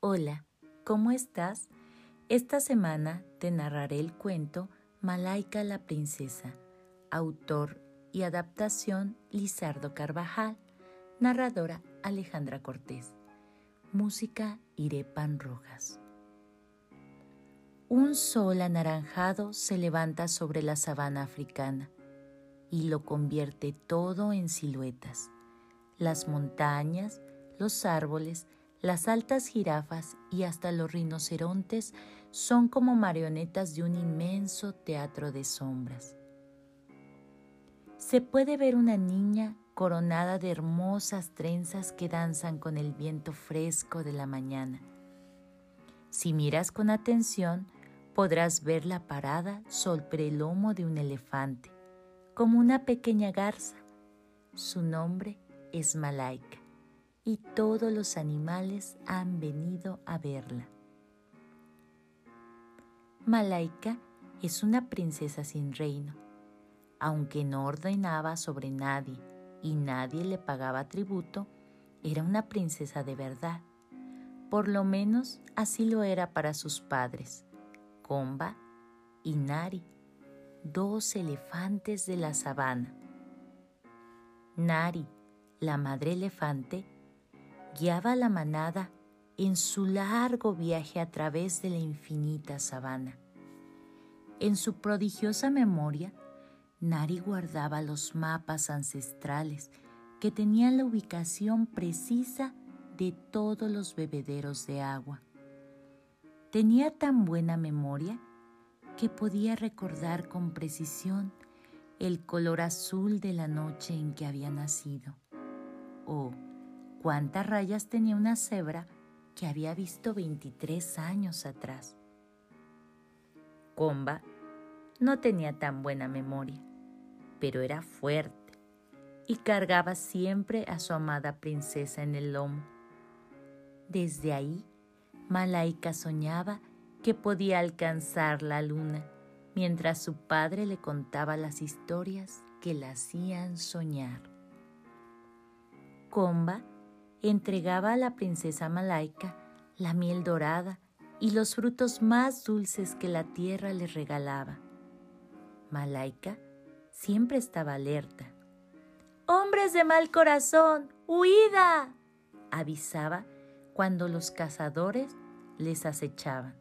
Hola, ¿cómo estás? Esta semana te narraré el cuento Malaika la Princesa, autor y adaptación Lizardo Carvajal, narradora Alejandra Cortés, música Irepan Rojas. Un sol anaranjado se levanta sobre la sabana africana y lo convierte todo en siluetas. Las montañas, los árboles, las altas jirafas y hasta los rinocerontes son como marionetas de un inmenso teatro de sombras. Se puede ver una niña coronada de hermosas trenzas que danzan con el viento fresco de la mañana. Si miras con atención, podrás verla parada sobre el lomo de un elefante, como una pequeña garza. Su nombre es Malaika y todos los animales han venido a verla. Malaika es una princesa sin reino. Aunque no ordenaba sobre nadie y nadie le pagaba tributo, era una princesa de verdad. Por lo menos así lo era para sus padres, Komba y Nari, dos elefantes de la sabana. Nari, la madre elefante, guiaba a la manada en su largo viaje a través de la infinita sabana. En su prodigiosa memoria, Nari guardaba los mapas ancestrales que tenían la ubicación precisa de todos los bebederos de agua. Tenía tan buena memoria que podía recordar con precisión el color azul de la noche en que había nacido, o cuántas rayas tenía una cebra que había visto 23 años atrás. Comba no tenía tan buena memoria, pero era fuerte y cargaba siempre a su amada princesa en el lomo. Desde ahí, Malaika soñaba que podía alcanzar la luna mientras su padre le contaba las historias que la hacían soñar. Comba entregaba a la princesa Malaika la miel dorada y los frutos más dulces que la tierra le regalaba. Malaika siempre estaba alerta. ¡Hombres de mal corazón! ¡Huida! avisaba cuando los cazadores les acechaban.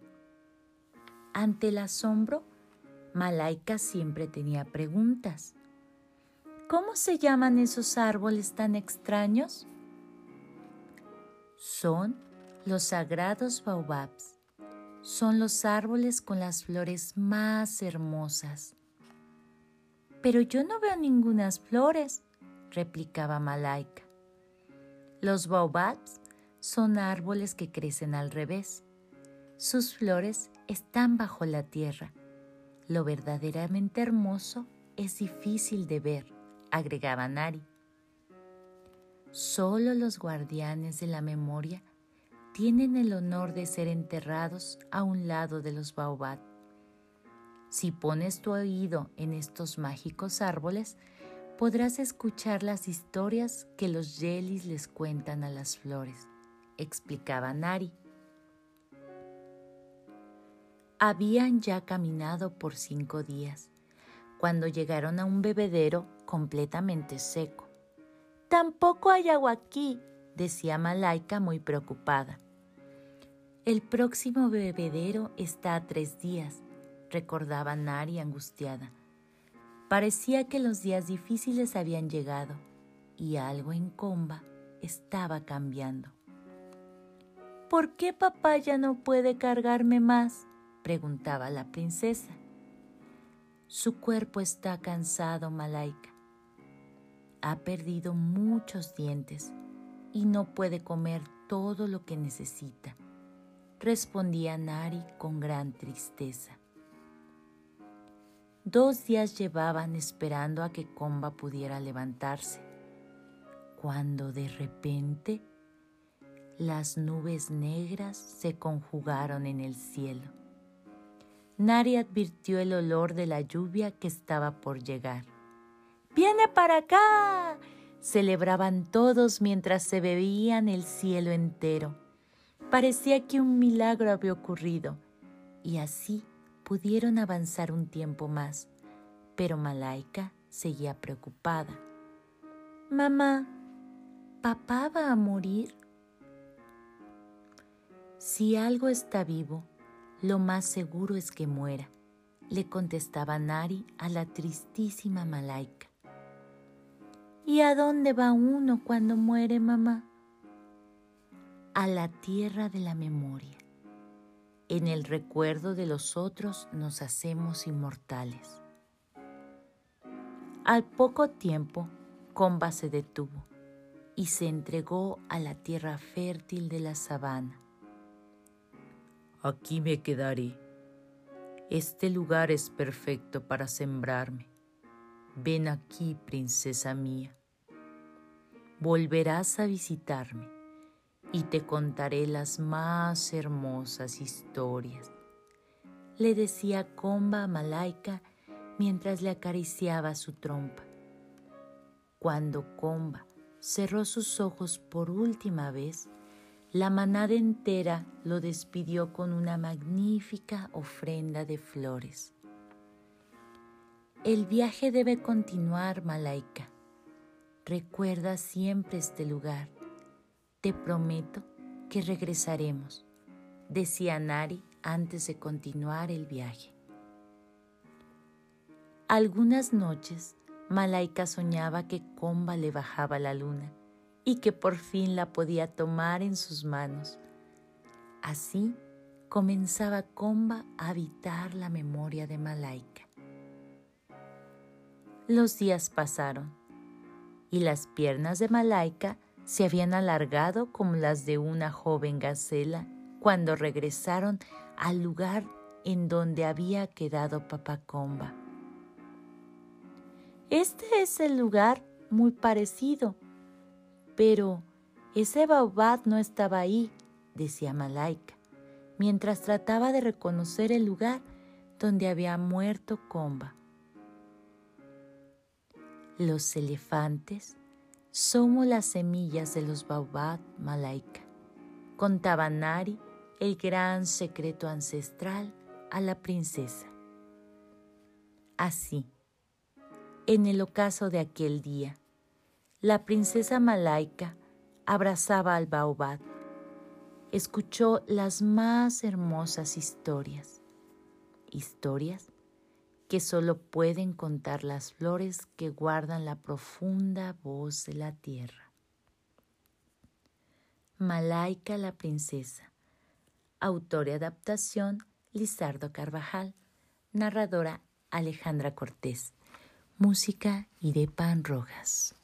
Ante el asombro, Malaika siempre tenía preguntas. ¿Cómo se llaman esos árboles tan extraños? Son los sagrados baobabs. Son los árboles con las flores más hermosas. Pero yo no veo ningunas flores, replicaba Malaika. Los baobabs son árboles que crecen al revés. Sus flores están bajo la tierra. Lo verdaderamente hermoso es difícil de ver, agregaba Nari. Solo los guardianes de la memoria tienen el honor de ser enterrados a un lado de los baobab. Si pones tu oído en estos mágicos árboles, podrás escuchar las historias que los yelis les cuentan a las flores, explicaba Nari. Habían ya caminado por cinco días, cuando llegaron a un bebedero completamente seco. Tampoco hay agua aquí, decía Malaika muy preocupada. El próximo bebedero está a tres días, recordaba Nari angustiada. Parecía que los días difíciles habían llegado y algo en Comba estaba cambiando. ¿Por qué papá ya no puede cargarme más? preguntaba la princesa. Su cuerpo está cansado, Malaika ha perdido muchos dientes y no puede comer todo lo que necesita, respondía Nari con gran tristeza. Dos días llevaban esperando a que Comba pudiera levantarse, cuando de repente las nubes negras se conjugaron en el cielo. Nari advirtió el olor de la lluvia que estaba por llegar ¡Viene para acá! Celebraban todos mientras se bebían el cielo entero. Parecía que un milagro había ocurrido y así pudieron avanzar un tiempo más, pero Malaika seguía preocupada. Mamá, ¿papá va a morir? Si algo está vivo, lo más seguro es que muera, le contestaba Nari a la tristísima Malaika. ¿Y a dónde va uno cuando muere, mamá? A la tierra de la memoria. En el recuerdo de los otros nos hacemos inmortales. Al poco tiempo, Comba se detuvo y se entregó a la tierra fértil de la sabana. Aquí me quedaré. Este lugar es perfecto para sembrarme. Ven aquí, princesa mía volverás a visitarme y te contaré las más hermosas historias. Le decía Comba a Malaika mientras le acariciaba su trompa. Cuando Comba cerró sus ojos por última vez, la manada entera lo despidió con una magnífica ofrenda de flores. El viaje debe continuar, Malaika Recuerda siempre este lugar. Te prometo que regresaremos, decía Nari antes de continuar el viaje. Algunas noches, Malaika soñaba que Comba le bajaba la luna y que por fin la podía tomar en sus manos. Así comenzaba Comba a habitar la memoria de Malaika. Los días pasaron y las piernas de Malaika se habían alargado como las de una joven gacela cuando regresaron al lugar en donde había quedado Papacomba. Este es el lugar muy parecido, pero ese baobab no estaba ahí, decía Malaika, mientras trataba de reconocer el lugar donde había muerto Comba. Los elefantes somos las semillas de los baobab malaika. Contaba Nari el gran secreto ancestral a la princesa. Así, en el ocaso de aquel día, la princesa malaika abrazaba al baobab, escuchó las más hermosas historias, historias que solo pueden contar las flores que guardan la profunda voz de la tierra. Malaika la princesa. Autor y adaptación Lizardo Carvajal. Narradora Alejandra Cortés. Música Irepan Rojas.